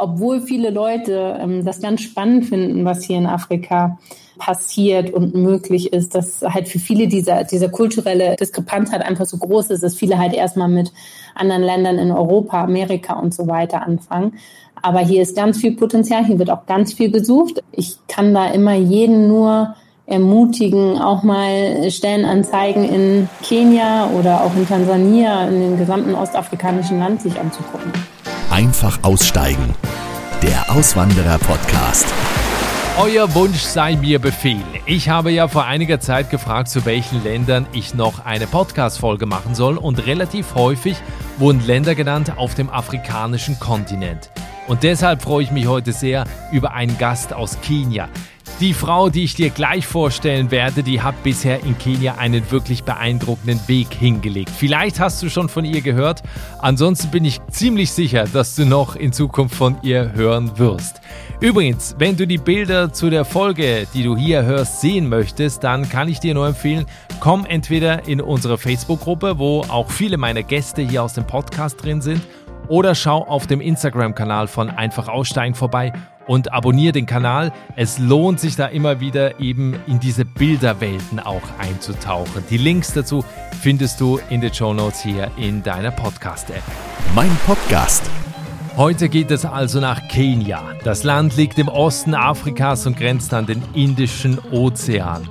obwohl viele Leute ähm, das ganz spannend finden, was hier in Afrika passiert und möglich ist, dass halt für viele dieser, dieser kulturelle Diskrepanz halt einfach so groß ist, dass viele halt erstmal mit anderen Ländern in Europa, Amerika und so weiter anfangen. Aber hier ist ganz viel Potenzial, hier wird auch ganz viel gesucht. Ich kann da immer jeden nur ermutigen, auch mal Stellenanzeigen in Kenia oder auch in Tansania, in dem gesamten ostafrikanischen Land sich anzugucken. Einfach aussteigen. Der Auswanderer-Podcast. Euer Wunsch sei mir Befehl. Ich habe ja vor einiger Zeit gefragt, zu welchen Ländern ich noch eine Podcast-Folge machen soll und relativ häufig wurden Länder genannt auf dem afrikanischen Kontinent. Und deshalb freue ich mich heute sehr über einen Gast aus Kenia. Die Frau, die ich dir gleich vorstellen werde, die hat bisher in Kenia einen wirklich beeindruckenden Weg hingelegt. Vielleicht hast du schon von ihr gehört. Ansonsten bin ich ziemlich sicher, dass du noch in Zukunft von ihr hören wirst. Übrigens, wenn du die Bilder zu der Folge, die du hier hörst, sehen möchtest, dann kann ich dir nur empfehlen, komm entweder in unsere Facebook-Gruppe, wo auch viele meiner Gäste hier aus dem Podcast drin sind, oder schau auf dem Instagram-Kanal von Einfach Aussteigen vorbei und abonniere den Kanal. Es lohnt sich da immer wieder eben in diese Bilderwelten auch einzutauchen. Die Links dazu findest du in den Show Notes hier in deiner Podcast-App. Mein Podcast. Heute geht es also nach Kenia. Das Land liegt im Osten Afrikas und grenzt an den Indischen Ozean.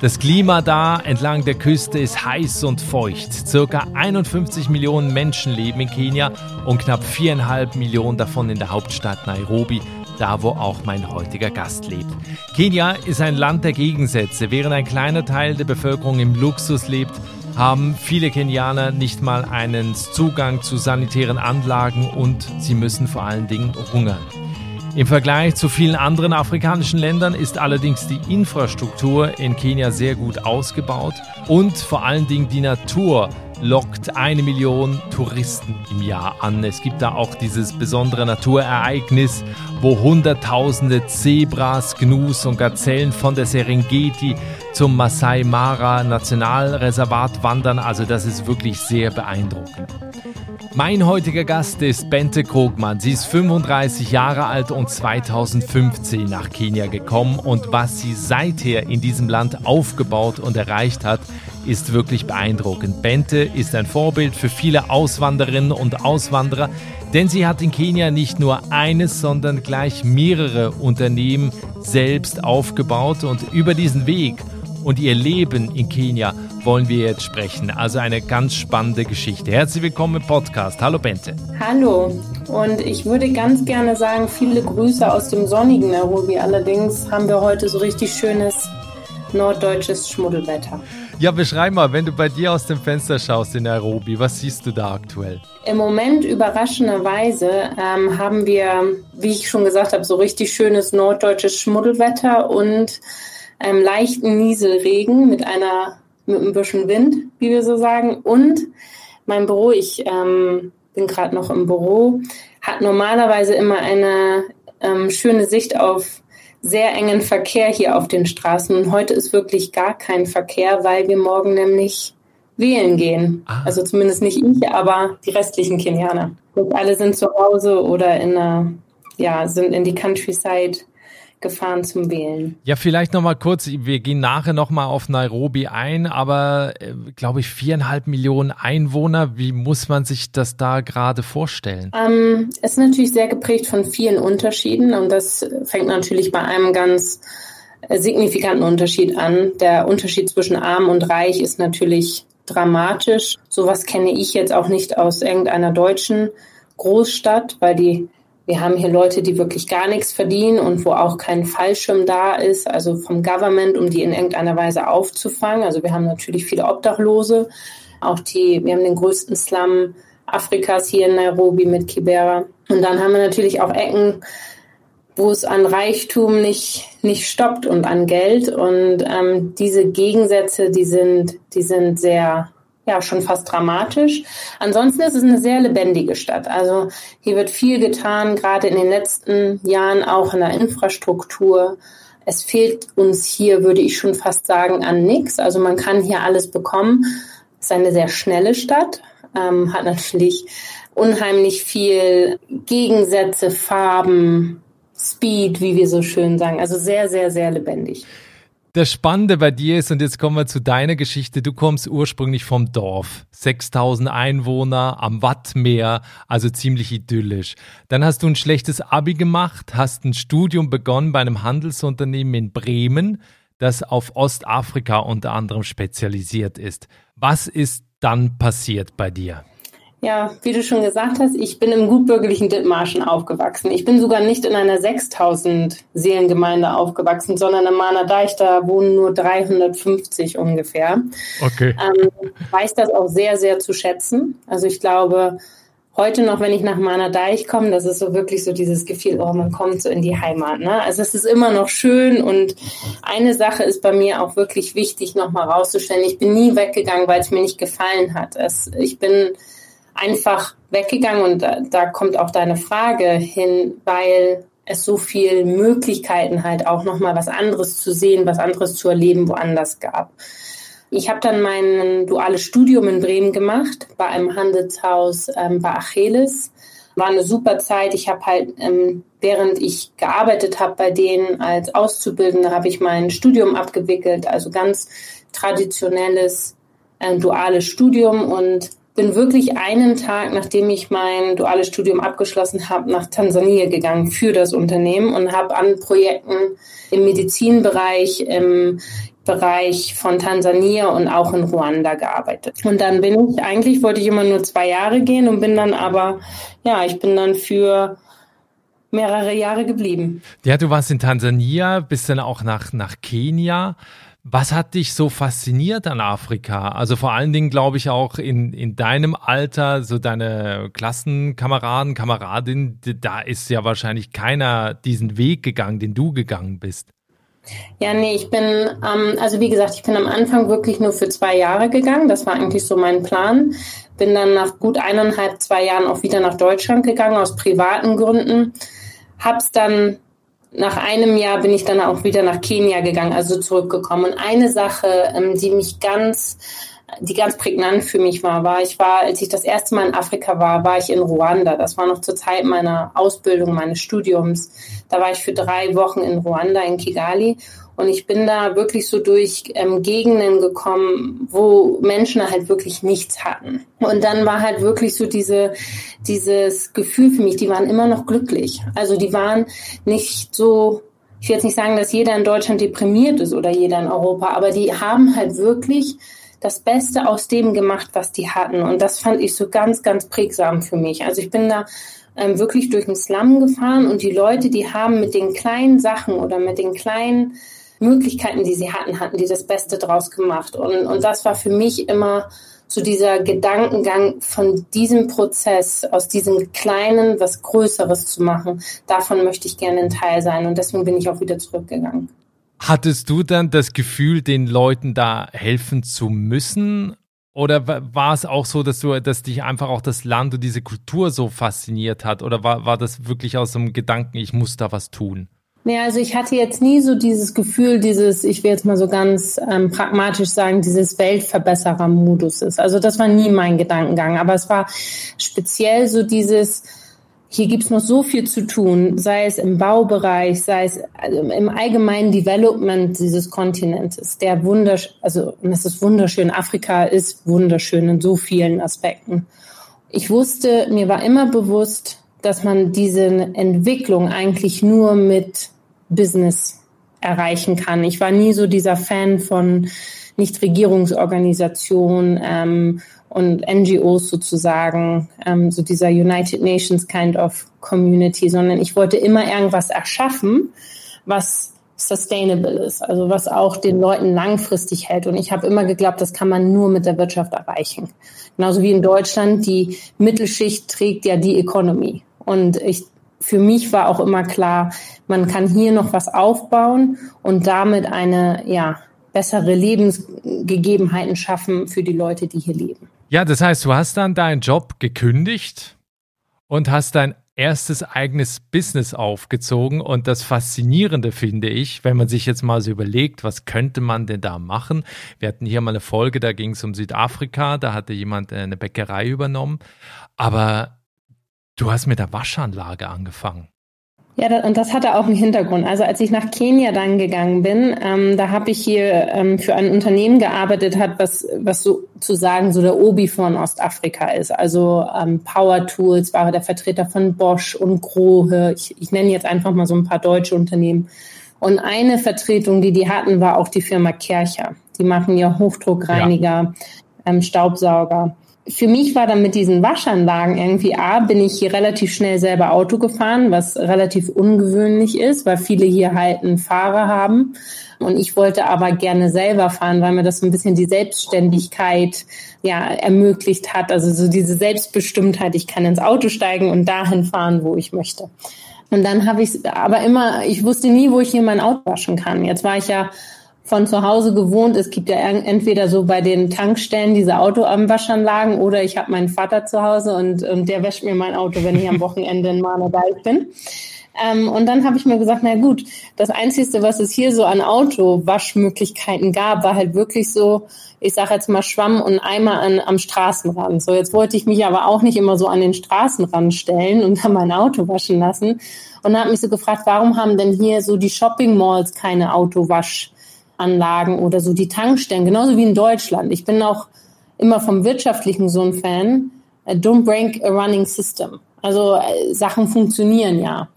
Das Klima da entlang der Küste ist heiß und feucht. Circa 51 Millionen Menschen leben in Kenia und knapp 4,5 Millionen davon in der Hauptstadt Nairobi, da wo auch mein heutiger Gast lebt. Kenia ist ein Land der Gegensätze. Während ein kleiner Teil der Bevölkerung im Luxus lebt, haben viele Kenianer nicht mal einen Zugang zu sanitären Anlagen und sie müssen vor allen Dingen hungern. Im Vergleich zu vielen anderen afrikanischen Ländern ist allerdings die Infrastruktur in Kenia sehr gut ausgebaut und vor allen Dingen die Natur lockt eine Million Touristen im Jahr an. Es gibt da auch dieses besondere Naturereignis, wo Hunderttausende Zebras, Gnus und Gazellen von der Serengeti zum Masai Mara Nationalreservat wandern. Also das ist wirklich sehr beeindruckend. Mein heutiger Gast ist Bente Krogmann. Sie ist 35 Jahre alt und 2015 nach Kenia gekommen und was sie seither in diesem Land aufgebaut und erreicht hat, ist wirklich beeindruckend. Bente ist ein Vorbild für viele Auswanderinnen und Auswanderer, denn sie hat in Kenia nicht nur eines, sondern gleich mehrere Unternehmen selbst aufgebaut und über diesen Weg und ihr Leben in Kenia wollen wir jetzt sprechen. Also eine ganz spannende Geschichte. Herzlich willkommen im Podcast. Hallo Bente. Hallo. Und ich würde ganz gerne sagen, viele Grüße aus dem sonnigen Nairobi. Allerdings haben wir heute so richtig schönes norddeutsches Schmuddelwetter. Ja, beschreib mal, wenn du bei dir aus dem Fenster schaust in Nairobi, was siehst du da aktuell? Im Moment überraschenderweise ähm, haben wir, wie ich schon gesagt habe, so richtig schönes norddeutsches Schmuddelwetter und einem leichten Nieselregen mit einer mit ein bisschen Wind, wie wir so sagen. Und mein Büro, ich ähm, bin gerade noch im Büro, hat normalerweise immer eine ähm, schöne Sicht auf sehr engen Verkehr hier auf den Straßen. Und heute ist wirklich gar kein Verkehr, weil wir morgen nämlich wählen gehen. Ah. Also zumindest nicht ich, aber die restlichen Kenianer. Und alle sind zu Hause oder in einer, ja, sind in die Countryside gefahren zum Wählen. Ja, vielleicht noch mal kurz, wir gehen nachher noch mal auf Nairobi ein, aber äh, glaube ich viereinhalb Millionen Einwohner, wie muss man sich das da gerade vorstellen? Ähm, es ist natürlich sehr geprägt von vielen Unterschieden und das fängt natürlich bei einem ganz äh, signifikanten Unterschied an. Der Unterschied zwischen arm und reich ist natürlich dramatisch. Sowas kenne ich jetzt auch nicht aus irgendeiner deutschen Großstadt, weil die wir haben hier Leute, die wirklich gar nichts verdienen und wo auch kein Fallschirm da ist, also vom Government, um die in irgendeiner Weise aufzufangen. Also wir haben natürlich viele Obdachlose. Auch die, wir haben den größten Slum Afrikas hier in Nairobi mit Kibera. Und dann haben wir natürlich auch Ecken, wo es an Reichtum nicht, nicht stoppt und an Geld. Und ähm, diese Gegensätze, die sind, die sind sehr ja schon fast dramatisch. Ansonsten ist es eine sehr lebendige Stadt. Also hier wird viel getan, gerade in den letzten Jahren auch in der Infrastruktur. Es fehlt uns hier, würde ich schon fast sagen, an nichts. Also man kann hier alles bekommen. Es ist eine sehr schnelle Stadt, ähm, hat natürlich unheimlich viel Gegensätze, Farben, Speed, wie wir so schön sagen. Also sehr, sehr, sehr lebendig. Das Spannende bei dir ist, und jetzt kommen wir zu deiner Geschichte, du kommst ursprünglich vom Dorf, 6000 Einwohner am Wattmeer, also ziemlich idyllisch. Dann hast du ein schlechtes Abi gemacht, hast ein Studium begonnen bei einem Handelsunternehmen in Bremen, das auf Ostafrika unter anderem spezialisiert ist. Was ist dann passiert bei dir? Ja, wie du schon gesagt hast, ich bin im gutbürgerlichen Dithmarschen aufgewachsen. Ich bin sogar nicht in einer 6000 Seelengemeinde aufgewachsen, sondern in Mahnerdeich, da wohnen nur 350 ungefähr. Okay. Ähm, weiß das auch sehr, sehr zu schätzen. Also ich glaube, heute noch, wenn ich nach Mahnerdeich komme, das ist so wirklich so dieses Gefühl, oh, man kommt so in die Heimat. Ne? Also es ist immer noch schön und eine Sache ist bei mir auch wirklich wichtig, nochmal rauszustellen. Ich bin nie weggegangen, weil es mir nicht gefallen hat. Es, ich bin einfach weggegangen und da, da kommt auch deine Frage hin, weil es so viele Möglichkeiten halt auch nochmal was anderes zu sehen, was anderes zu erleben woanders gab. Ich habe dann mein duales Studium in Bremen gemacht, bei einem Handelshaus ähm, bei Achilles. War eine super Zeit. Ich habe halt, ähm, während ich gearbeitet habe bei denen als Auszubildende, habe ich mein Studium abgewickelt, also ganz traditionelles äh, duales Studium und bin wirklich einen Tag, nachdem ich mein duales Studium abgeschlossen habe, nach Tansania gegangen für das Unternehmen und habe an Projekten im Medizinbereich, im Bereich von Tansania und auch in Ruanda gearbeitet. Und dann bin ich, eigentlich wollte ich immer nur zwei Jahre gehen und bin dann aber, ja, ich bin dann für mehrere Jahre geblieben. Ja, du warst in Tansania, bist dann auch nach, nach Kenia. Was hat dich so fasziniert an Afrika? Also vor allen Dingen, glaube ich, auch in, in deinem Alter, so deine Klassenkameraden, Kameradin, da ist ja wahrscheinlich keiner diesen Weg gegangen, den du gegangen bist. Ja, nee, ich bin, ähm, also wie gesagt, ich bin am Anfang wirklich nur für zwei Jahre gegangen. Das war eigentlich so mein Plan. Bin dann nach gut eineinhalb, zwei Jahren auch wieder nach Deutschland gegangen, aus privaten Gründen. Hab's dann nach einem Jahr bin ich dann auch wieder nach Kenia gegangen, also zurückgekommen. Und eine Sache, ähm, die mich ganz, die ganz prägnant für mich war, war, ich war, als ich das erste Mal in Afrika war, war ich in Ruanda. Das war noch zur Zeit meiner Ausbildung, meines Studiums. Da war ich für drei Wochen in Ruanda, in Kigali. Und ich bin da wirklich so durch ähm, Gegenden gekommen, wo Menschen halt wirklich nichts hatten. Und dann war halt wirklich so diese, dieses Gefühl für mich, die waren immer noch glücklich. Also die waren nicht so, ich will jetzt nicht sagen, dass jeder in Deutschland deprimiert ist oder jeder in Europa, aber die haben halt wirklich das Beste aus dem gemacht, was die hatten. Und das fand ich so ganz, ganz prägsam für mich. Also ich bin da ähm, wirklich durch den Slum gefahren und die Leute, die haben mit den kleinen Sachen oder mit den kleinen Möglichkeiten, die sie hatten, hatten die das Beste draus gemacht. Und, und das war für mich immer so dieser Gedankengang von diesem Prozess, aus diesem Kleinen was Größeres zu machen. Davon möchte ich gerne ein Teil sein. Und deswegen bin ich auch wieder zurückgegangen. Hattest du dann das Gefühl, den Leuten da helfen zu müssen? Oder war es auch so, dass du, dass dich einfach auch das Land und diese Kultur so fasziniert hat? Oder war, war das wirklich aus einem Gedanken, ich muss da was tun? Nee, also ich hatte jetzt nie so dieses Gefühl, dieses, ich will jetzt mal so ganz ähm, pragmatisch sagen, dieses Weltverbesserer-Modus ist. Also das war nie mein Gedankengang. Aber es war speziell so dieses, hier gibt's noch so viel zu tun, sei es im Baubereich, sei es also im allgemeinen Development dieses Kontinentes, der wundersch, also es ist wunderschön. Afrika ist wunderschön in so vielen Aspekten. Ich wusste, mir war immer bewusst, dass man diese Entwicklung eigentlich nur mit Business erreichen kann. Ich war nie so dieser Fan von Nichtregierungsorganisationen ähm, und NGOs sozusagen, ähm, so dieser United Nations kind of Community, sondern ich wollte immer irgendwas erschaffen, was sustainable ist, also was auch den Leuten langfristig hält. Und ich habe immer geglaubt, das kann man nur mit der Wirtschaft erreichen. Genauso wie in Deutschland, die Mittelschicht trägt ja die Economy. Und ich für mich war auch immer klar, man kann hier noch was aufbauen und damit eine, ja, bessere Lebensgegebenheiten schaffen für die Leute, die hier leben. Ja, das heißt, du hast dann deinen Job gekündigt und hast dein erstes eigenes Business aufgezogen. Und das Faszinierende finde ich, wenn man sich jetzt mal so überlegt, was könnte man denn da machen? Wir hatten hier mal eine Folge, da ging es um Südafrika, da hatte jemand eine Bäckerei übernommen. Aber Du hast mit der Waschanlage angefangen. Ja, und das hatte auch einen Hintergrund. Also als ich nach Kenia dann gegangen bin, ähm, da habe ich hier ähm, für ein Unternehmen gearbeitet, hat was was sozusagen so der Obi von Ostafrika ist. Also ähm, Power Tools war der Vertreter von Bosch und Grohe. Ich, ich nenne jetzt einfach mal so ein paar deutsche Unternehmen. Und eine Vertretung, die die hatten, war auch die Firma Kercher. Die machen ja Hochdruckreiniger, ja. Ähm, Staubsauger für mich war dann mit diesen Waschanlagen irgendwie, A, bin ich hier relativ schnell selber Auto gefahren, was relativ ungewöhnlich ist, weil viele hier halt einen Fahrer haben. Und ich wollte aber gerne selber fahren, weil mir das so ein bisschen die Selbstständigkeit ja ermöglicht hat. Also so diese Selbstbestimmtheit, ich kann ins Auto steigen und dahin fahren, wo ich möchte. Und dann habe ich aber immer, ich wusste nie, wo ich hier mein Auto waschen kann. Jetzt war ich ja von zu Hause gewohnt. Es gibt ja entweder so bei den Tankstellen diese Autowaschanlagen oder ich habe meinen Vater zu Hause und, und der wäscht mir mein Auto, wenn ich am Wochenende in Mahnerdeich bin. Ähm, und dann habe ich mir gesagt, na gut, das Einzige, was es hier so an Autowaschmöglichkeiten gab, war halt wirklich so, ich sage jetzt mal Schwamm und Eimer an, am Straßenrand. So, jetzt wollte ich mich aber auch nicht immer so an den Straßenrand stellen und dann mein Auto waschen lassen. Und dann habe mich so gefragt, warum haben denn hier so die Shopping Malls keine Autowasch? Anlagen oder so die Tankstellen, genauso wie in Deutschland. Ich bin auch immer vom wirtschaftlichen so ein Fan. Äh, don't break a running system. Also äh, Sachen funktionieren ja.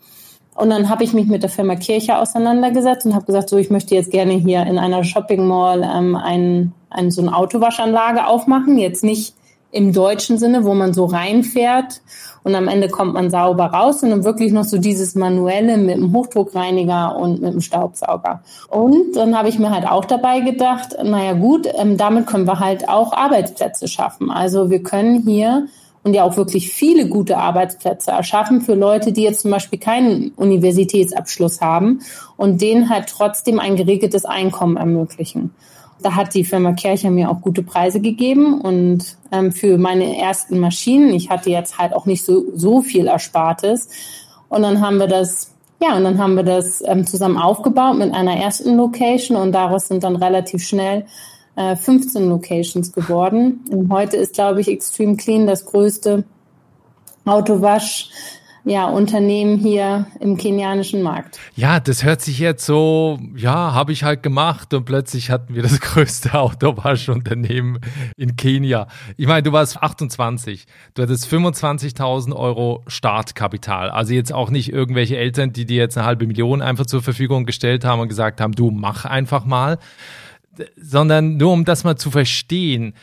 Und dann habe ich mich mit der Firma Kirche auseinandergesetzt und habe gesagt, so ich möchte jetzt gerne hier in einer Shopping Mall ähm, ein, ein, so eine Autowaschanlage aufmachen. Jetzt nicht im deutschen Sinne, wo man so reinfährt und am Ende kommt man sauber raus, sondern wirklich noch so dieses manuelle mit dem Hochdruckreiniger und mit dem Staubsauger. Und dann habe ich mir halt auch dabei gedacht, naja gut, ähm, damit können wir halt auch Arbeitsplätze schaffen. Also wir können hier und ja auch wirklich viele gute Arbeitsplätze erschaffen für Leute, die jetzt zum Beispiel keinen Universitätsabschluss haben und denen halt trotzdem ein geregeltes Einkommen ermöglichen. Da hat die Firma Kercher mir auch gute Preise gegeben und ähm, für meine ersten Maschinen, ich hatte jetzt halt auch nicht so, so viel Erspartes. Und dann haben wir das, ja, und dann haben wir das ähm, zusammen aufgebaut mit einer ersten Location und daraus sind dann relativ schnell äh, 15 Locations geworden. Und heute ist, glaube ich, Extreme Clean das größte Autowasch ja, Unternehmen hier im kenianischen Markt. Ja, das hört sich jetzt so, ja, habe ich halt gemacht und plötzlich hatten wir das größte Autowaschunternehmen in Kenia. Ich meine, du warst 28, du hattest 25.000 Euro Startkapital. Also jetzt auch nicht irgendwelche Eltern, die dir jetzt eine halbe Million einfach zur Verfügung gestellt haben und gesagt haben, du mach einfach mal, sondern nur um das mal zu verstehen,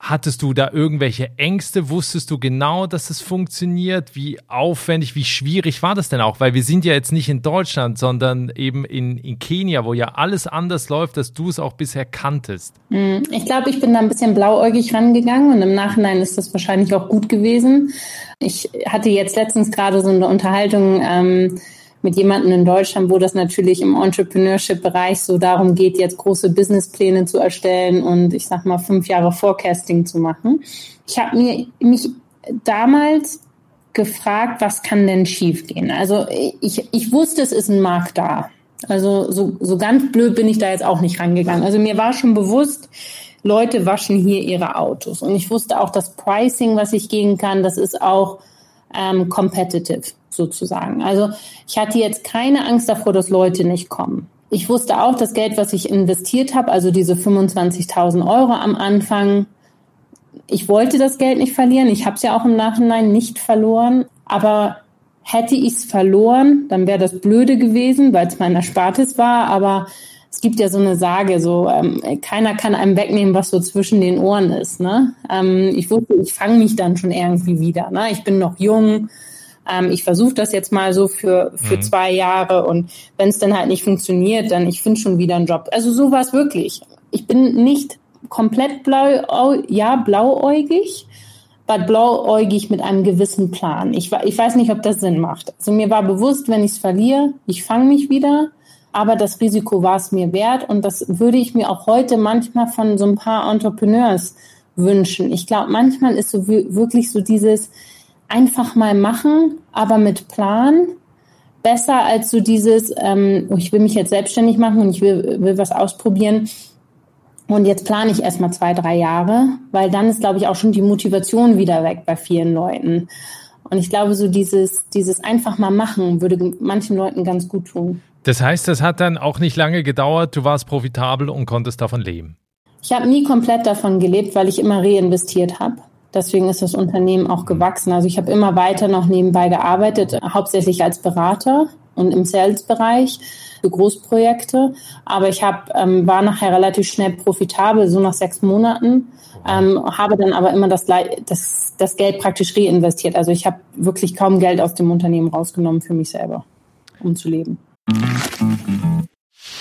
Hattest du da irgendwelche Ängste? Wusstest du genau, dass es funktioniert? Wie aufwendig, wie schwierig war das denn auch? Weil wir sind ja jetzt nicht in Deutschland, sondern eben in, in Kenia, wo ja alles anders läuft, dass du es auch bisher kanntest. Hm, ich glaube, ich bin da ein bisschen blauäugig rangegangen und im Nachhinein ist das wahrscheinlich auch gut gewesen. Ich hatte jetzt letztens gerade so eine Unterhaltung. Ähm, mit jemandem in Deutschland, wo das natürlich im Entrepreneurship-Bereich so darum geht, jetzt große Businesspläne zu erstellen und ich sag mal fünf Jahre Forecasting zu machen. Ich habe mir mich damals gefragt, was kann denn schiefgehen? Also ich, ich wusste, es ist ein Markt da. Also so, so ganz blöd bin ich da jetzt auch nicht rangegangen. Also mir war schon bewusst, Leute waschen hier ihre Autos. Und ich wusste auch, das Pricing, was ich gehen kann, das ist auch ähm, competitive sozusagen. Also ich hatte jetzt keine Angst davor, dass Leute nicht kommen. Ich wusste auch, das Geld, was ich investiert habe, also diese 25.000 Euro am Anfang, ich wollte das Geld nicht verlieren. Ich habe es ja auch im Nachhinein nicht verloren. Aber hätte ich es verloren, dann wäre das blöde gewesen, weil es mein Erspartes war. Aber es gibt ja so eine Sage, so ähm, keiner kann einem wegnehmen, was so zwischen den Ohren ist. Ne? Ähm, ich wusste, ich fange mich dann schon irgendwie wieder. Ne? Ich bin noch jung. Ähm, ich versuche das jetzt mal so für für mhm. zwei Jahre und wenn es dann halt nicht funktioniert, dann ich finde schon wieder einen Job. Also so war es wirklich. Ich bin nicht komplett blau, ja blauäugig, aber blauäugig mit einem gewissen Plan. Ich, ich weiß nicht, ob das Sinn macht. Also mir war bewusst, wenn ich es verliere, ich fange mich wieder aber das Risiko war es mir wert und das würde ich mir auch heute manchmal von so ein paar Entrepreneurs wünschen. Ich glaube, manchmal ist so wirklich so dieses einfach mal machen, aber mit Plan besser als so dieses, ähm, oh, ich will mich jetzt selbstständig machen und ich will, will was ausprobieren. Und jetzt plane ich erstmal zwei, drei Jahre, weil dann ist, glaube ich, auch schon die Motivation wieder weg bei vielen Leuten. Und ich glaube, so dieses, dieses einfach mal machen würde manchen Leuten ganz gut tun. Das heißt, das hat dann auch nicht lange gedauert. Du warst profitabel und konntest davon leben. Ich habe nie komplett davon gelebt, weil ich immer reinvestiert habe. Deswegen ist das Unternehmen auch gewachsen. Also ich habe immer weiter noch nebenbei gearbeitet, hauptsächlich als Berater und im Sales-Bereich für Großprojekte. Aber ich hab, ähm, war nachher relativ schnell profitabel, so nach sechs Monaten. Ähm, habe dann aber immer das, das, das Geld praktisch reinvestiert. Also ich habe wirklich kaum Geld aus dem Unternehmen rausgenommen für mich selber, um zu leben.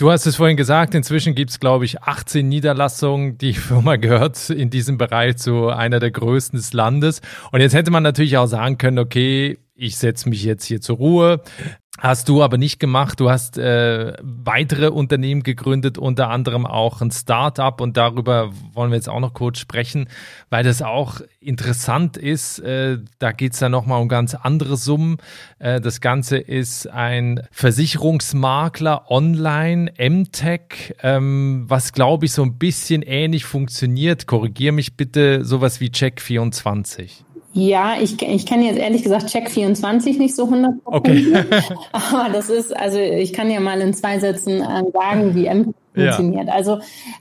Du hast es vorhin gesagt, inzwischen gibt es, glaube ich, 18 Niederlassungen. Die Firma gehört in diesem Bereich zu einer der größten des Landes. Und jetzt hätte man natürlich auch sagen können, okay, ich setze mich jetzt hier zur Ruhe. Hast du aber nicht gemacht. Du hast äh, weitere Unternehmen gegründet, unter anderem auch ein Startup und darüber wollen wir jetzt auch noch kurz sprechen, weil das auch interessant ist. Äh, da geht's dann nochmal um ganz andere Summen. Äh, das Ganze ist ein Versicherungsmakler online, MTech, ähm, was glaube ich so ein bisschen ähnlich funktioniert. Korrigier mich bitte, sowas wie Check24. Ja, ich, ich kenne jetzt ehrlich gesagt Check24 nicht so 100 Okay. Aber das ist, also ich kann ja mal in zwei Sätzen äh, sagen, wie MTech funktioniert. Ja. Also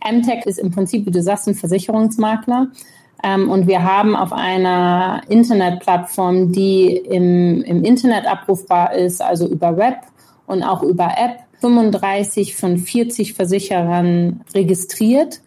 MTech ist im Prinzip, wie du sagst, ein Versicherungsmakler. Ähm, und wir haben auf einer Internetplattform, die im, im Internet abrufbar ist, also über Web und auch über App, 35 von 40 Versicherern registriert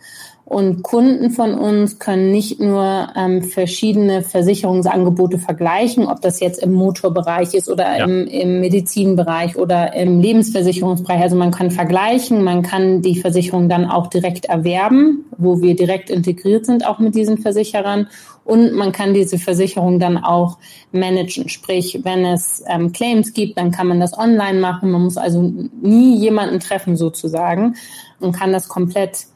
und Kunden von uns können nicht nur ähm, verschiedene Versicherungsangebote vergleichen, ob das jetzt im Motorbereich ist oder ja. im, im Medizinbereich oder im Lebensversicherungsbereich. Also man kann vergleichen, man kann die Versicherung dann auch direkt erwerben, wo wir direkt integriert sind, auch mit diesen Versicherern. Und man kann diese Versicherung dann auch managen. Sprich, wenn es ähm, Claims gibt, dann kann man das online machen. Man muss also nie jemanden treffen sozusagen und kann das komplett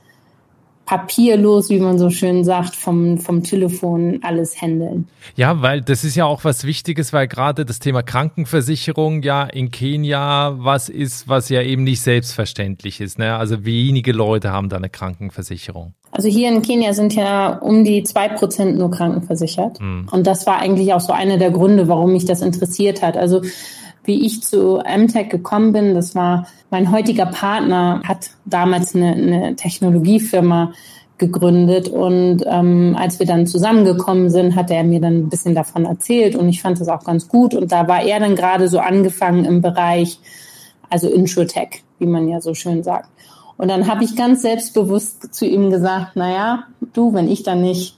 papierlos, wie man so schön sagt, vom, vom Telefon alles handeln. Ja, weil das ist ja auch was Wichtiges, weil gerade das Thema Krankenversicherung ja in Kenia was ist, was ja eben nicht selbstverständlich ist. Ne? Also wenige Leute haben da eine Krankenversicherung. Also hier in Kenia sind ja um die zwei Prozent nur krankenversichert. Mhm. Und das war eigentlich auch so einer der Gründe, warum mich das interessiert hat. Also wie ich zu MTech gekommen bin, das war mein heutiger Partner, hat damals eine, eine Technologiefirma gegründet und ähm, als wir dann zusammengekommen sind, hat er mir dann ein bisschen davon erzählt und ich fand das auch ganz gut und da war er dann gerade so angefangen im Bereich, also Insurtech, wie man ja so schön sagt. Und dann habe ich ganz selbstbewusst zu ihm gesagt, naja, du, wenn ich dann nicht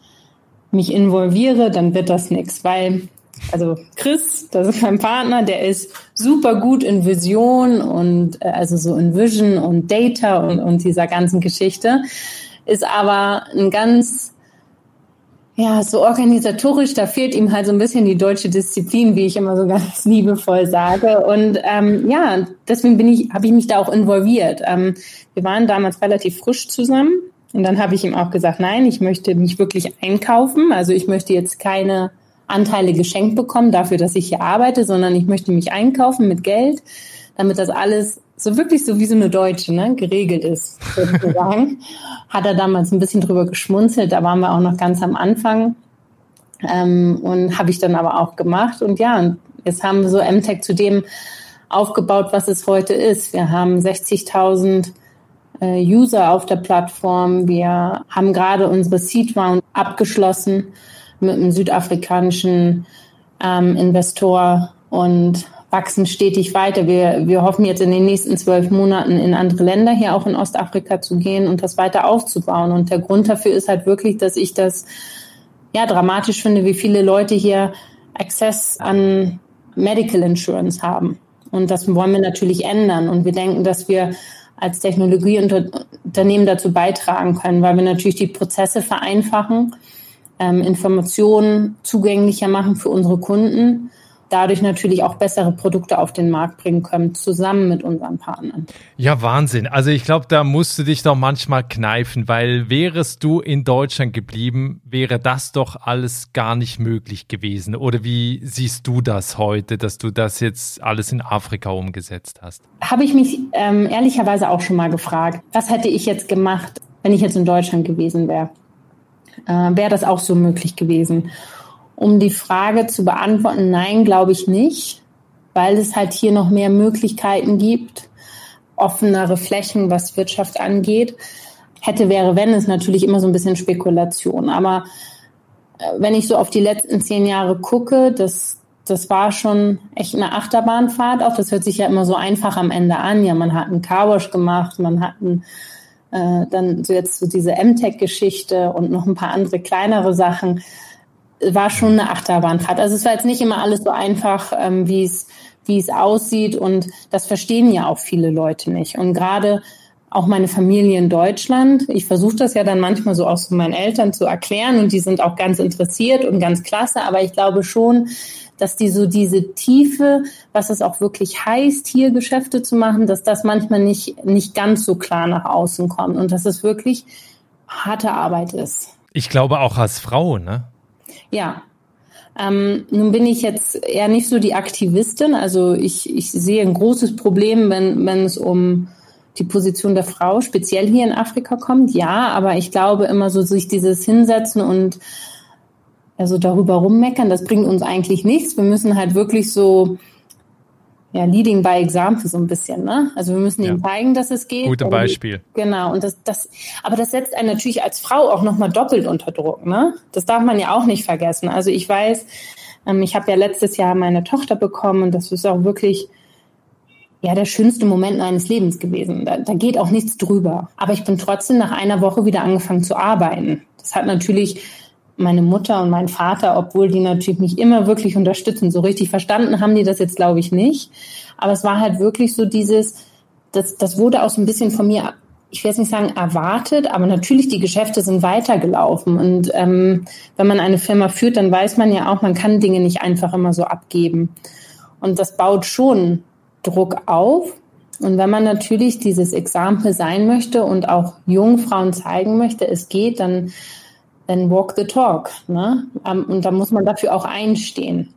mich involviere, dann wird das nichts, weil also Chris, das ist mein Partner, der ist super gut in Vision und äh, also so in Vision und Data und, und dieser ganzen Geschichte, ist aber ein ganz ja, so organisatorisch, da fehlt ihm halt so ein bisschen die deutsche Disziplin, wie ich immer so ganz liebevoll sage. Und ähm, ja, deswegen bin ich, habe ich mich da auch involviert. Ähm, wir waren damals relativ frisch zusammen und dann habe ich ihm auch gesagt, nein, ich möchte mich wirklich einkaufen. Also ich möchte jetzt keine Anteile geschenkt bekommen dafür, dass ich hier arbeite, sondern ich möchte mich einkaufen mit Geld, damit das alles so wirklich so wie so eine Deutsche, ne, geregelt ist, sozusagen. Hat er damals ein bisschen drüber geschmunzelt, da waren wir auch noch ganz am Anfang. Ähm, und habe ich dann aber auch gemacht. Und ja, jetzt haben wir so MTech zu dem aufgebaut, was es heute ist. Wir haben 60.000 äh, User auf der Plattform. Wir haben gerade unsere Seed Round abgeschlossen mit einem südafrikanischen ähm, Investor und wachsen stetig weiter. Wir, wir hoffen jetzt in den nächsten zwölf Monaten in andere Länder, hier auch in Ostafrika zu gehen und das weiter aufzubauen. Und der Grund dafür ist halt wirklich, dass ich das ja dramatisch finde, wie viele Leute hier Access an Medical Insurance haben. Und das wollen wir natürlich ändern. Und wir denken, dass wir als Technologieunternehmen dazu beitragen können, weil wir natürlich die Prozesse vereinfachen ähm, Informationen zugänglicher machen für unsere Kunden dadurch natürlich auch bessere Produkte auf den Markt bringen können, zusammen mit unseren Partnern. Ja, Wahnsinn. Also ich glaube, da musst du dich doch manchmal kneifen, weil wärest du in Deutschland geblieben, wäre das doch alles gar nicht möglich gewesen. Oder wie siehst du das heute, dass du das jetzt alles in Afrika umgesetzt hast? Habe ich mich ähm, ehrlicherweise auch schon mal gefragt, was hätte ich jetzt gemacht, wenn ich jetzt in Deutschland gewesen wäre? Äh, wäre das auch so möglich gewesen? Um die Frage zu beantworten, nein, glaube ich nicht, weil es halt hier noch mehr Möglichkeiten gibt, offenere Flächen, was Wirtschaft angeht. Hätte, wäre, wenn, ist natürlich immer so ein bisschen Spekulation. Aber äh, wenn ich so auf die letzten zehn Jahre gucke, das, das war schon echt eine Achterbahnfahrt. Auch das hört sich ja immer so einfach am Ende an. Ja, man hat einen Carwash gemacht, man hat einen, äh, dann so jetzt so diese MTech-Geschichte und noch ein paar andere kleinere Sachen war schon eine Achterbahnfahrt. Also es war jetzt nicht immer alles so einfach, ähm, wie es wie es aussieht und das verstehen ja auch viele Leute nicht. Und gerade auch meine Familie in Deutschland. Ich versuche das ja dann manchmal so auch so meinen Eltern zu erklären und die sind auch ganz interessiert und ganz klasse. Aber ich glaube schon, dass die so diese Tiefe, was es auch wirklich heißt, hier Geschäfte zu machen, dass das manchmal nicht, nicht ganz so klar nach außen kommt und dass es wirklich harte Arbeit ist. Ich glaube auch als Frau, ne? Ja. Ähm, nun bin ich jetzt eher nicht so die Aktivistin. Also ich, ich sehe ein großes Problem, wenn, wenn es um die Position der Frau speziell hier in Afrika kommt. Ja, aber ich glaube immer so sich dieses Hinsetzen und also darüber rummeckern, das bringt uns eigentlich nichts. Wir müssen halt wirklich so ja, leading by example so ein bisschen, ne? Also wir müssen ja. ihnen zeigen, dass es geht. Gute Beispiel. Genau. Und das, das, aber das setzt einen natürlich als Frau auch nochmal doppelt unter Druck, ne? Das darf man ja auch nicht vergessen. Also ich weiß, ähm, ich habe ja letztes Jahr meine Tochter bekommen und das ist auch wirklich ja der schönste Moment meines Lebens gewesen. Da, da geht auch nichts drüber. Aber ich bin trotzdem nach einer Woche wieder angefangen zu arbeiten. Das hat natürlich meine Mutter und mein Vater, obwohl die natürlich mich immer wirklich unterstützen. So richtig verstanden haben die das jetzt, glaube ich, nicht. Aber es war halt wirklich so dieses, das, das wurde auch so ein bisschen von mir, ich will jetzt nicht sagen erwartet, aber natürlich die Geschäfte sind weitergelaufen. Und ähm, wenn man eine Firma führt, dann weiß man ja auch, man kann Dinge nicht einfach immer so abgeben. Und das baut schon Druck auf. Und wenn man natürlich dieses Example sein möchte und auch jungen Frauen zeigen möchte, es geht, dann then walk the talk. Ne? Ähm, und da muss man dafür auch einstehen.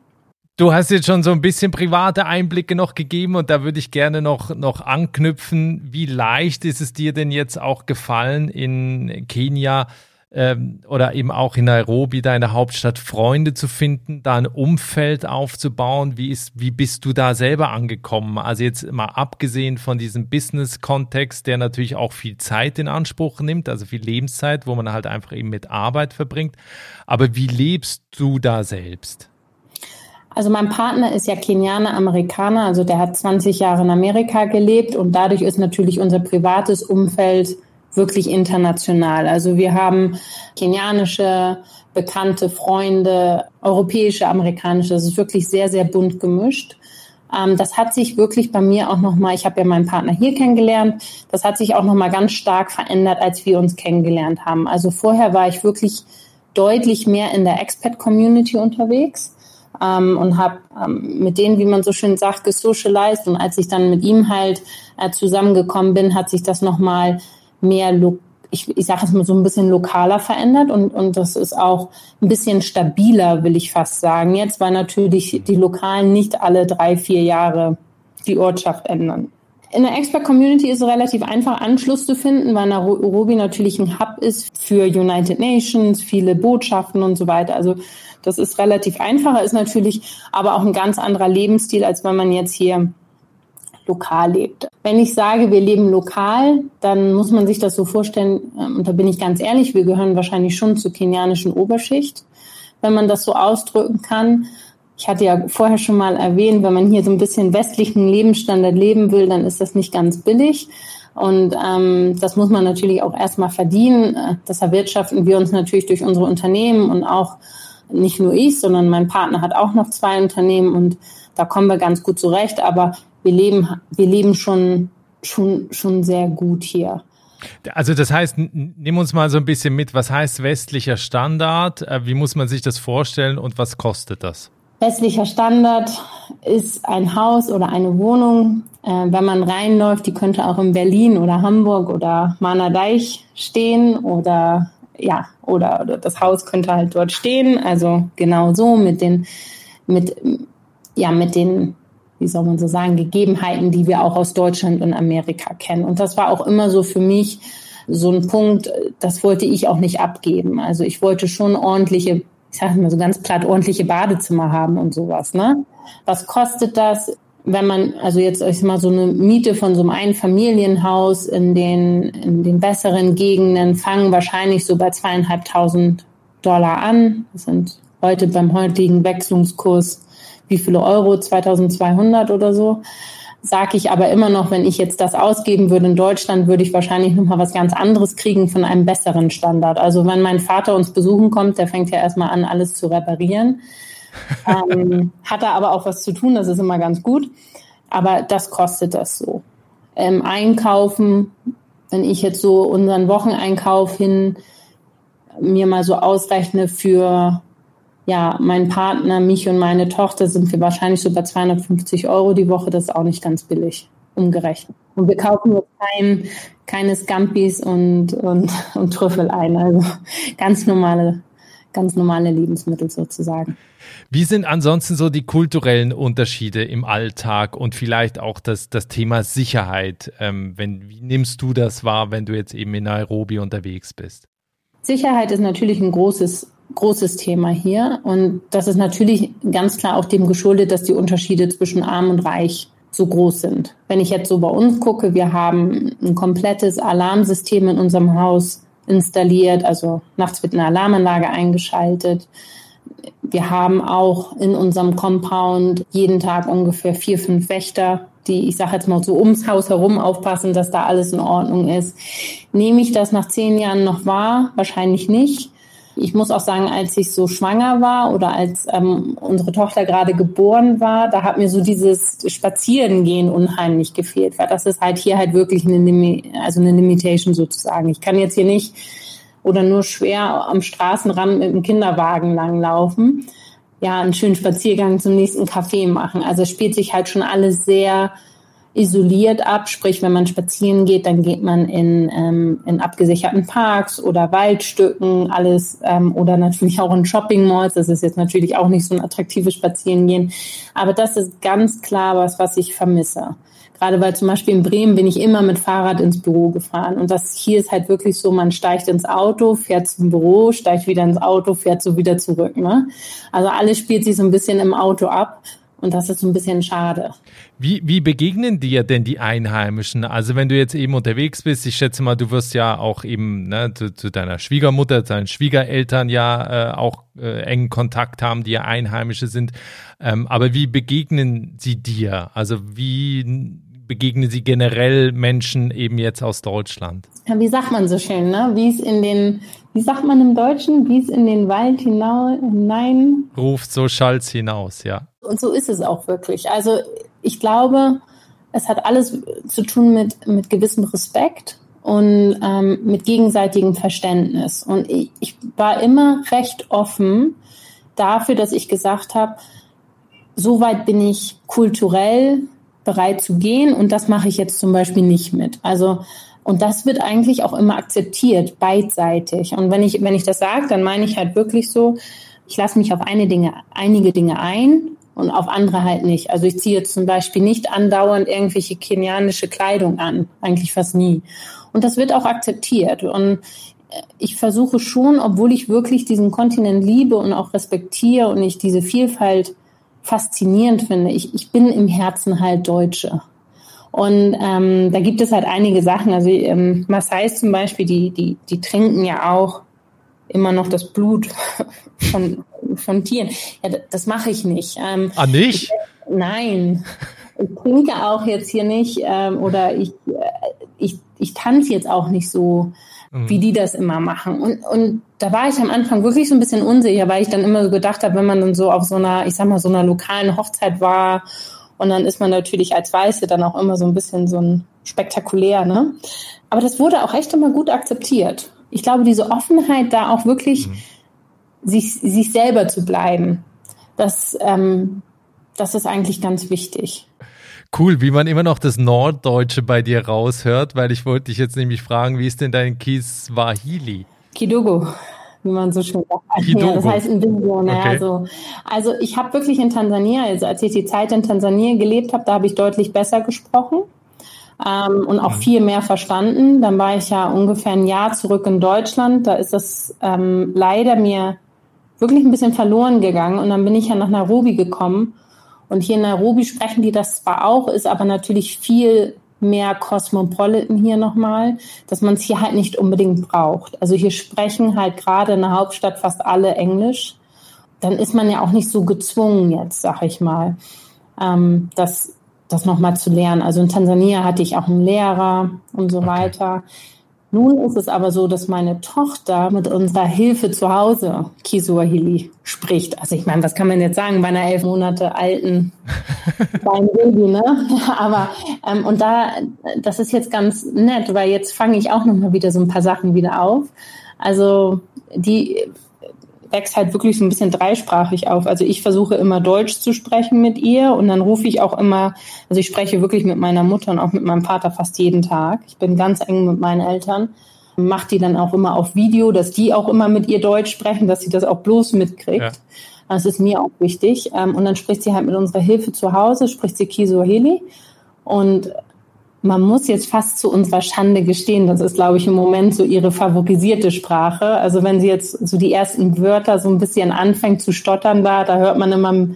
Du hast jetzt schon so ein bisschen private Einblicke noch gegeben und da würde ich gerne noch, noch anknüpfen. Wie leicht ist es dir denn jetzt auch gefallen in Kenia ähm, oder eben auch in Nairobi, deiner Hauptstadt, Freunde zu finden, da ein Umfeld aufzubauen? Wie, ist, wie bist du da selber angekommen? Also jetzt mal abgesehen von diesem Business-Kontext, der natürlich auch viel Zeit in Anspruch nimmt, also viel Lebenszeit, wo man halt einfach eben mit Arbeit verbringt. Aber wie lebst du da selbst? Also mein Partner ist ja Kenianer, Amerikaner, also der hat 20 Jahre in Amerika gelebt und dadurch ist natürlich unser privates Umfeld wirklich international. Also wir haben kenianische bekannte Freunde, europäische, amerikanische. Das ist wirklich sehr, sehr bunt gemischt. Ähm, das hat sich wirklich bei mir auch nochmal, ich habe ja meinen Partner hier kennengelernt, das hat sich auch nochmal ganz stark verändert, als wir uns kennengelernt haben. Also vorher war ich wirklich deutlich mehr in der Expat-Community unterwegs ähm, und habe ähm, mit denen, wie man so schön sagt, gesocialized. Und als ich dann mit ihm halt äh, zusammengekommen bin, hat sich das nochmal mehr, ich, ich sage es mal so ein bisschen lokaler verändert und, und das ist auch ein bisschen stabiler, will ich fast sagen. Jetzt, weil natürlich die Lokalen nicht alle drei, vier Jahre die Ortschaft ändern. In der Expert-Community ist es relativ einfach, Anschluss zu finden, weil Nairobi natürlich ein Hub ist für United Nations, viele Botschaften und so weiter. Also das ist relativ einfacher, ist natürlich aber auch ein ganz anderer Lebensstil, als wenn man jetzt hier lokal lebt. Wenn ich sage, wir leben lokal, dann muss man sich das so vorstellen, ähm, und da bin ich ganz ehrlich, wir gehören wahrscheinlich schon zur kenianischen Oberschicht, wenn man das so ausdrücken kann. Ich hatte ja vorher schon mal erwähnt, wenn man hier so ein bisschen westlichen Lebensstandard leben will, dann ist das nicht ganz billig. Und ähm, das muss man natürlich auch erstmal verdienen. Äh, das erwirtschaften wir uns natürlich durch unsere Unternehmen und auch nicht nur ich, sondern mein Partner hat auch noch zwei Unternehmen und da kommen wir ganz gut zurecht. Aber wir leben, wir leben schon, schon, schon sehr gut hier. Also das heißt, nimm uns mal so ein bisschen mit, was heißt westlicher Standard? Äh, wie muss man sich das vorstellen und was kostet das? westlicher Standard ist ein Haus oder eine Wohnung. Äh, wenn man reinläuft, die könnte auch in Berlin oder Hamburg oder Mahnerdeich stehen oder ja, oder, oder das Haus könnte halt dort stehen. Also genau so mit den, mit, ja, mit den, wie soll man so sagen, Gegebenheiten, die wir auch aus Deutschland und Amerika kennen. Und das war auch immer so für mich so ein Punkt, das wollte ich auch nicht abgeben. Also ich wollte schon ordentliche, ich sage mal so ganz platt, ordentliche Badezimmer haben und sowas. Ne? Was kostet das? wenn man, also jetzt ich mal so eine Miete von so einem Einfamilienhaus in den, in den besseren Gegenden fangen wahrscheinlich so bei zweieinhalbtausend Dollar an. Das sind heute beim heutigen Wechselungskurs wie viele Euro? 2200 oder so. Sag ich aber immer noch, wenn ich jetzt das ausgeben würde in Deutschland, würde ich wahrscheinlich nochmal was ganz anderes kriegen von einem besseren Standard. Also wenn mein Vater uns besuchen kommt, der fängt ja erstmal an, alles zu reparieren ähm, hat er aber auch was zu tun, das ist immer ganz gut. Aber das kostet das so. Ähm, einkaufen, wenn ich jetzt so unseren Wocheneinkauf hin mir mal so ausrechne für ja, meinen Partner, mich und meine Tochter, sind wir wahrscheinlich so bei 250 Euro die Woche. Das ist auch nicht ganz billig, umgerechnet. Und wir kaufen jetzt kein, keine Scampis und, und, und Trüffel ein. Also ganz normale ganz normale Lebensmittel sozusagen. Wie sind ansonsten so die kulturellen Unterschiede im Alltag und vielleicht auch das, das Thema Sicherheit? Ähm, wenn, wie nimmst du das wahr, wenn du jetzt eben in Nairobi unterwegs bist? Sicherheit ist natürlich ein großes, großes Thema hier. Und das ist natürlich ganz klar auch dem geschuldet, dass die Unterschiede zwischen arm und reich so groß sind. Wenn ich jetzt so bei uns gucke, wir haben ein komplettes Alarmsystem in unserem Haus installiert, also nachts wird eine Alarmanlage eingeschaltet. Wir haben auch in unserem Compound jeden Tag ungefähr vier, fünf Wächter, die, ich sage jetzt mal so ums Haus herum aufpassen, dass da alles in Ordnung ist. Nehme ich das nach zehn Jahren noch wahr? Wahrscheinlich nicht. Ich muss auch sagen, als ich so schwanger war oder als ähm, unsere Tochter gerade geboren war, da hat mir so dieses Spazierengehen unheimlich gefehlt, weil das ist halt hier halt wirklich eine, also eine Limitation sozusagen. Ich kann jetzt hier nicht oder nur schwer am Straßenrand mit dem Kinderwagen langlaufen. Ja, einen schönen Spaziergang zum nächsten Café machen. Also spielt sich halt schon alles sehr isoliert ab. Sprich, wenn man spazieren geht, dann geht man in, ähm, in abgesicherten Parks oder Waldstücken, alles ähm, oder natürlich auch in Shopping Malls. Das ist jetzt natürlich auch nicht so ein attraktives Spazierengehen. Aber das ist ganz klar was, was ich vermisse. Gerade weil zum Beispiel in Bremen bin ich immer mit Fahrrad ins Büro gefahren. Und das hier ist halt wirklich so, man steigt ins Auto, fährt zum Büro, steigt wieder ins Auto, fährt so wieder zurück. Ne? Also alles spielt sich so ein bisschen im Auto ab. Und das ist so ein bisschen schade. Wie, wie begegnen dir denn die Einheimischen? Also wenn du jetzt eben unterwegs bist, ich schätze mal, du wirst ja auch eben ne, zu, zu deiner Schwiegermutter, deinen Schwiegereltern ja äh, auch äh, engen Kontakt haben, die ja Einheimische sind. Ähm, aber wie begegnen sie dir? Also wie begegnen sie generell Menschen eben jetzt aus Deutschland? Ja, wie sagt man so schön, ne? Wie es in den wie sagt man im Deutschen, wie es in den Wald hinein ruft, so schallt's hinaus, ja. Und so ist es auch wirklich. Also ich glaube, es hat alles zu tun mit, mit gewissem Respekt und ähm, mit gegenseitigem Verständnis. Und ich, ich war immer recht offen dafür, dass ich gesagt habe, so weit bin ich kulturell bereit zu gehen und das mache ich jetzt zum Beispiel nicht mit. Also und das wird eigentlich auch immer akzeptiert, beidseitig. Und wenn ich, wenn ich das sage, dann meine ich halt wirklich so, ich lasse mich auf eine Dinge, einige Dinge ein und auf andere halt nicht. Also ich ziehe zum Beispiel nicht andauernd irgendwelche kenianische Kleidung an, eigentlich fast nie. Und das wird auch akzeptiert. Und ich versuche schon, obwohl ich wirklich diesen Kontinent liebe und auch respektiere und ich diese Vielfalt faszinierend finde, ich, ich bin im Herzen halt Deutsche. Und ähm, da gibt es halt einige Sachen. Also ähm, Maasais zum Beispiel, die, die, die trinken ja auch immer noch das Blut von, von Tieren. Ja, das mache ich nicht. Ähm, ah, nicht? Ich, nein. Ich trinke auch jetzt hier nicht ähm, oder ich, äh, ich, ich tanze jetzt auch nicht so, mhm. wie die das immer machen. Und, und da war ich am Anfang wirklich so ein bisschen unsicher, weil ich dann immer so gedacht habe, wenn man dann so auf so einer, ich sag mal, so einer lokalen Hochzeit war und dann ist man natürlich als Weiße dann auch immer so ein bisschen so ein spektakulär, ne? Aber das wurde auch echt immer gut akzeptiert. Ich glaube, diese Offenheit da auch wirklich mhm. sich, sich selber zu bleiben. das, ähm, das ist eigentlich ganz wichtig. Cool, wie man immer noch das Norddeutsche bei dir raushört, weil ich wollte dich jetzt nämlich fragen, wie ist denn dein Kiswahili? Kidogo, wie man so schön sagt. Kidogo. Ja, das heißt ein bisschen, okay. so. Also ich habe wirklich in Tansania, also als ich die Zeit in Tansania gelebt habe, da habe ich deutlich besser gesprochen ähm, und auch mhm. viel mehr verstanden. Dann war ich ja ungefähr ein Jahr zurück in Deutschland. Da ist das ähm, leider mir wirklich ein bisschen verloren gegangen. Und dann bin ich ja nach Nairobi gekommen. Und hier in Nairobi sprechen die das zwar auch, ist aber natürlich viel mehr Cosmopolitan hier nochmal, dass man es hier halt nicht unbedingt braucht. Also hier sprechen halt gerade in der Hauptstadt fast alle Englisch. Dann ist man ja auch nicht so gezwungen jetzt, sag ich mal, ähm, das, das nochmal zu lernen. Also in Tansania hatte ich auch einen Lehrer und so okay. weiter. Nun ist es aber so, dass meine Tochter mit unserer Hilfe zu Hause Kiswahili spricht. Also ich meine, was kann man jetzt sagen bei einer elf Monate alten kleinen Baby, ne? Aber ähm, und da, das ist jetzt ganz nett, weil jetzt fange ich auch noch mal wieder so ein paar Sachen wieder auf. Also die wächst halt wirklich so ein bisschen dreisprachig auf. Also ich versuche immer Deutsch zu sprechen mit ihr und dann rufe ich auch immer, also ich spreche wirklich mit meiner Mutter und auch mit meinem Vater fast jeden Tag. Ich bin ganz eng mit meinen Eltern. Mache die dann auch immer auf Video, dass die auch immer mit ihr Deutsch sprechen, dass sie das auch bloß mitkriegt. Ja. Das ist mir auch wichtig. Ähm, und dann spricht sie halt mit unserer Hilfe zu Hause, spricht sie Kiswahili. Und man muss jetzt fast zu unserer Schande gestehen, das ist, glaube ich, im Moment so ihre favorisierte Sprache. Also wenn sie jetzt so die ersten Wörter so ein bisschen anfängt zu stottern da, da hört man immer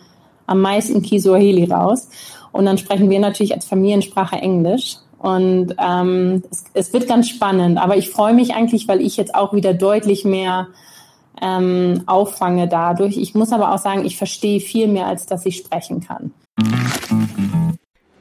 am meisten Kiswahili raus. Und dann sprechen wir natürlich als Familiensprache Englisch. Und ähm, es, es wird ganz spannend. Aber ich freue mich eigentlich, weil ich jetzt auch wieder deutlich mehr ähm, auffange dadurch. Ich muss aber auch sagen, ich verstehe viel mehr, als dass ich sprechen kann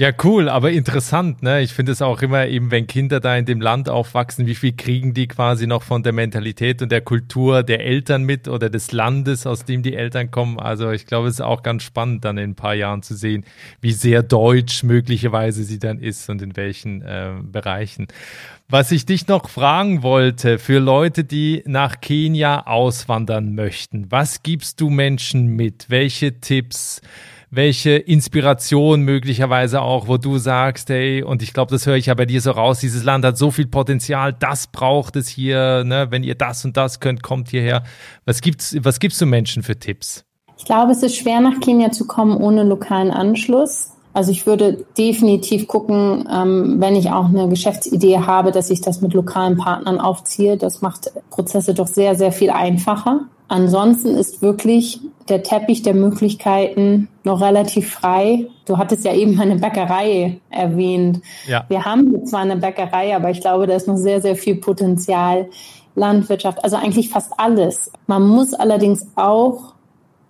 Ja, cool, aber interessant, ne? Ich finde es auch immer eben, wenn Kinder da in dem Land aufwachsen, wie viel kriegen die quasi noch von der Mentalität und der Kultur der Eltern mit oder des Landes, aus dem die Eltern kommen. Also ich glaube, es ist auch ganz spannend, dann in ein paar Jahren zu sehen, wie sehr deutsch möglicherweise sie dann ist und in welchen äh, Bereichen. Was ich dich noch fragen wollte, für Leute, die nach Kenia auswandern möchten, was gibst du Menschen mit? Welche Tipps? Welche Inspiration möglicherweise auch, wo du sagst, hey, und ich glaube, das höre ich ja bei dir so raus, dieses Land hat so viel Potenzial, das braucht es hier, ne? wenn ihr das und das könnt, kommt hierher. Was gibt's, was gibst du Menschen für Tipps? Ich glaube, es ist schwer nach Kenia zu kommen ohne lokalen Anschluss. Also ich würde definitiv gucken, ähm, wenn ich auch eine Geschäftsidee habe, dass ich das mit lokalen Partnern aufziehe. Das macht Prozesse doch sehr, sehr viel einfacher. Ansonsten ist wirklich der Teppich der Möglichkeiten noch relativ frei. Du hattest ja eben eine Bäckerei erwähnt. Ja. Wir haben zwar eine Bäckerei, aber ich glaube, da ist noch sehr, sehr viel Potenzial. Landwirtschaft, also eigentlich fast alles. Man muss allerdings auch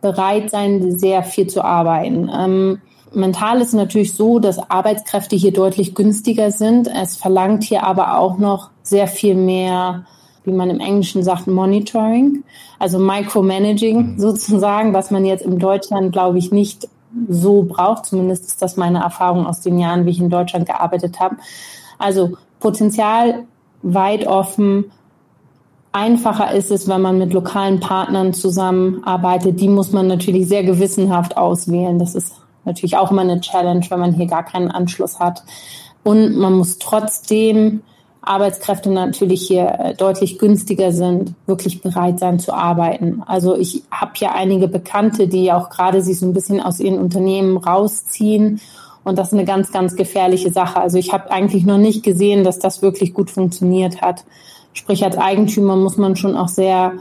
bereit sein, sehr viel zu arbeiten. Ähm, mental ist es natürlich so, dass Arbeitskräfte hier deutlich günstiger sind. Es verlangt hier aber auch noch sehr viel mehr wie man im Englischen sagt, Monitoring, also Micromanaging mhm. sozusagen, was man jetzt in Deutschland, glaube ich, nicht so braucht. Zumindest ist das meine Erfahrung aus den Jahren, wie ich in Deutschland gearbeitet habe. Also Potenzial weit offen. Einfacher ist es, wenn man mit lokalen Partnern zusammenarbeitet. Die muss man natürlich sehr gewissenhaft auswählen. Das ist natürlich auch immer eine Challenge, wenn man hier gar keinen Anschluss hat. Und man muss trotzdem Arbeitskräfte natürlich hier äh, deutlich günstiger sind, wirklich bereit sein zu arbeiten. Also ich habe ja einige Bekannte, die auch gerade sich so ein bisschen aus ihren Unternehmen rausziehen. Und das ist eine ganz, ganz gefährliche Sache. Also ich habe eigentlich noch nicht gesehen, dass das wirklich gut funktioniert hat. Sprich, als Eigentümer muss man schon auch sehr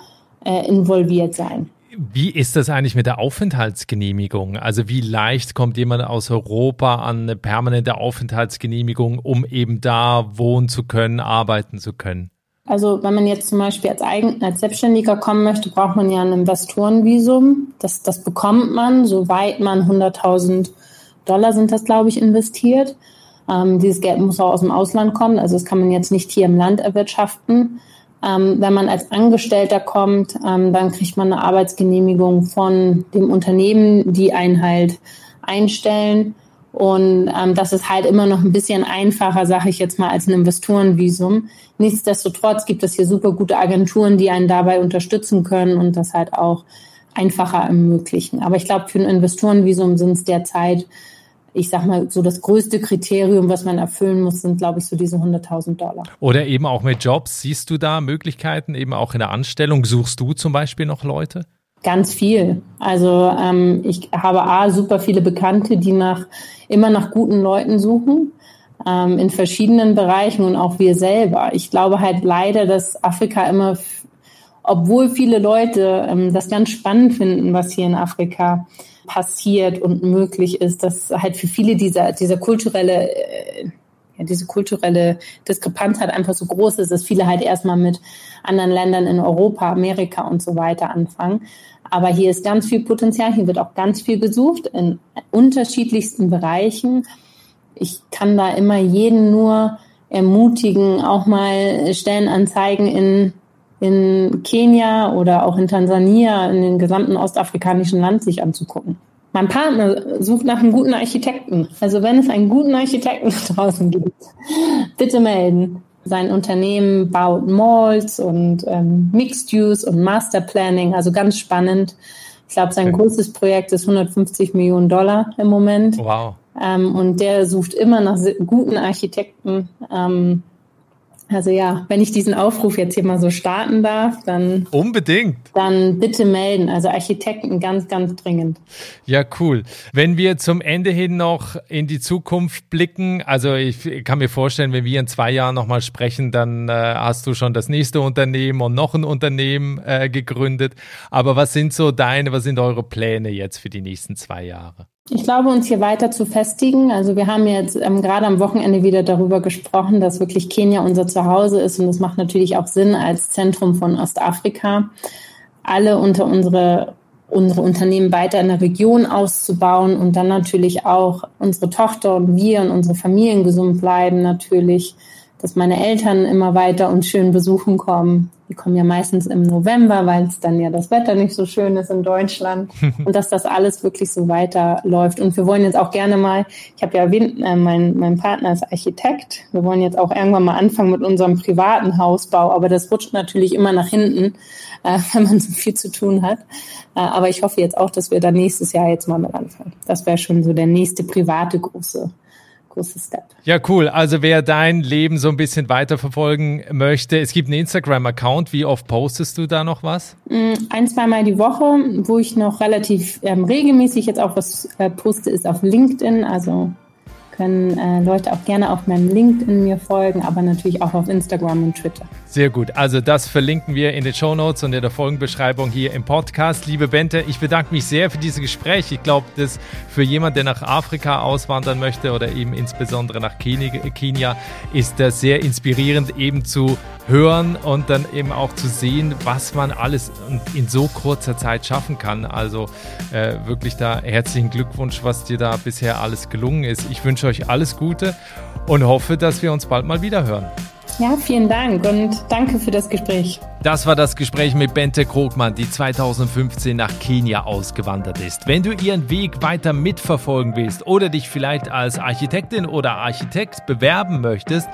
äh, involviert sein. Wie ist das eigentlich mit der Aufenthaltsgenehmigung? Also wie leicht kommt jemand aus Europa an eine permanente Aufenthaltsgenehmigung, um eben da wohnen zu können, arbeiten zu können? Also wenn man jetzt zum Beispiel als, Eigen als Selbstständiger kommen möchte, braucht man ja ein Investorenvisum. Das, das bekommt man, soweit man 100.000 Dollar sind das, glaube ich, investiert. Ähm, dieses Geld muss auch aus dem Ausland kommen, also das kann man jetzt nicht hier im Land erwirtschaften. Ähm, wenn man als Angestellter kommt, ähm, dann kriegt man eine Arbeitsgenehmigung von dem Unternehmen, die einen halt einstellen. Und ähm, das ist halt immer noch ein bisschen einfacher, sage ich jetzt mal, als ein Investorenvisum. Nichtsdestotrotz gibt es hier super gute Agenturen, die einen dabei unterstützen können und das halt auch einfacher ermöglichen. Aber ich glaube, für ein Investorenvisum sind es derzeit ich sag mal, so das größte Kriterium, was man erfüllen muss, sind, glaube ich, so diese 100.000 Dollar. Oder eben auch mit Jobs. Siehst du da Möglichkeiten, eben auch in der Anstellung? Suchst du zum Beispiel noch Leute? Ganz viel. Also ähm, ich habe A, super viele Bekannte, die nach immer nach guten Leuten suchen ähm, in verschiedenen Bereichen und auch wir selber. Ich glaube halt leider, dass Afrika immer, obwohl viele Leute ähm, das ganz spannend finden, was hier in Afrika passiert und möglich ist, dass halt für viele dieser, dieser kulturelle, äh, ja, diese kulturelle Diskrepanz halt einfach so groß ist, dass viele halt erstmal mit anderen Ländern in Europa, Amerika und so weiter anfangen. Aber hier ist ganz viel Potenzial, hier wird auch ganz viel gesucht in unterschiedlichsten Bereichen. Ich kann da immer jeden nur ermutigen, auch mal Stellenanzeigen in in Kenia oder auch in Tansania, in den gesamten ostafrikanischen Land sich anzugucken. Mein Partner sucht nach einem guten Architekten. Also wenn es einen guten Architekten draußen gibt, bitte melden. Sein Unternehmen baut Malls und ähm, Mixed Use und Master Planning, also ganz spannend. Ich glaube, sein okay. größtes Projekt ist 150 Millionen Dollar im Moment. Wow. Ähm, und der sucht immer nach guten Architekten. Ähm, also ja, wenn ich diesen Aufruf jetzt hier mal so starten darf, dann unbedingt. Dann bitte melden. Also Architekten ganz, ganz dringend. Ja, cool. Wenn wir zum Ende hin noch in die Zukunft blicken, also ich kann mir vorstellen, wenn wir in zwei Jahren nochmal sprechen, dann äh, hast du schon das nächste Unternehmen und noch ein Unternehmen äh, gegründet. Aber was sind so deine, was sind eure Pläne jetzt für die nächsten zwei Jahre? Ich glaube, uns hier weiter zu festigen. Also wir haben jetzt ähm, gerade am Wochenende wieder darüber gesprochen, dass wirklich Kenia unser Zuhause ist und das macht natürlich auch Sinn als Zentrum von Ostafrika, alle unter unsere unsere Unternehmen weiter in der Region auszubauen und dann natürlich auch unsere Tochter und wir und unsere Familien gesund bleiben natürlich, dass meine Eltern immer weiter uns schön besuchen kommen die kommen ja meistens im November, weil es dann ja das Wetter nicht so schön ist in Deutschland. und dass das alles wirklich so weiterläuft. Und wir wollen jetzt auch gerne mal, ich habe ja erwähnt, äh, mein, mein Partner ist Architekt. Wir wollen jetzt auch irgendwann mal anfangen mit unserem privaten Hausbau. Aber das rutscht natürlich immer nach hinten, äh, wenn man so viel zu tun hat. Äh, aber ich hoffe jetzt auch, dass wir dann nächstes Jahr jetzt mal mit anfangen. Das wäre schon so der nächste private große große Step. Ja, cool. Also wer dein Leben so ein bisschen weiterverfolgen möchte, es gibt einen Instagram-Account. Wie oft postest du da noch was? Mm, ein, zweimal die Woche, wo ich noch relativ ähm, regelmäßig jetzt auch was äh, poste, ist auf LinkedIn. Also können äh, Leute auch gerne auf meinem LinkedIn mir folgen, aber natürlich auch auf Instagram und Twitter. Sehr gut. Also das verlinken wir in den Show Notes und in der Folgenbeschreibung hier im Podcast. Liebe Bente, ich bedanke mich sehr für dieses Gespräch. Ich glaube, dass für jemand, der nach Afrika auswandern möchte oder eben insbesondere nach Kenia, ist das sehr inspirierend, eben zu hören und dann eben auch zu sehen, was man alles in so kurzer Zeit schaffen kann. Also äh, wirklich da herzlichen Glückwunsch, was dir da bisher alles gelungen ist. Ich wünsche euch alles Gute und hoffe, dass wir uns bald mal wieder hören. Ja, vielen Dank und danke für das Gespräch. Das war das Gespräch mit Bente Krogmann, die 2015 nach Kenia ausgewandert ist. Wenn du ihren Weg weiter mitverfolgen willst oder dich vielleicht als Architektin oder Architekt bewerben möchtest,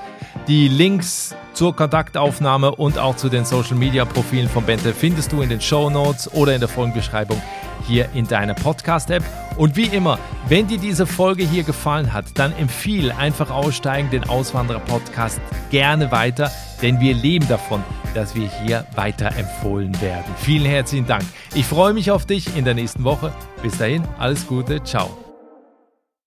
die Links zur Kontaktaufnahme und auch zu den Social Media Profilen von Bente findest du in den Show Notes oder in der Folgenbeschreibung hier in deiner Podcast-App. Und wie immer, wenn dir diese Folge hier gefallen hat, dann empfiehl einfach aussteigen den Auswanderer-Podcast gerne weiter, denn wir leben davon, dass wir hier weiter empfohlen werden. Vielen herzlichen Dank. Ich freue mich auf dich in der nächsten Woche. Bis dahin, alles Gute, ciao.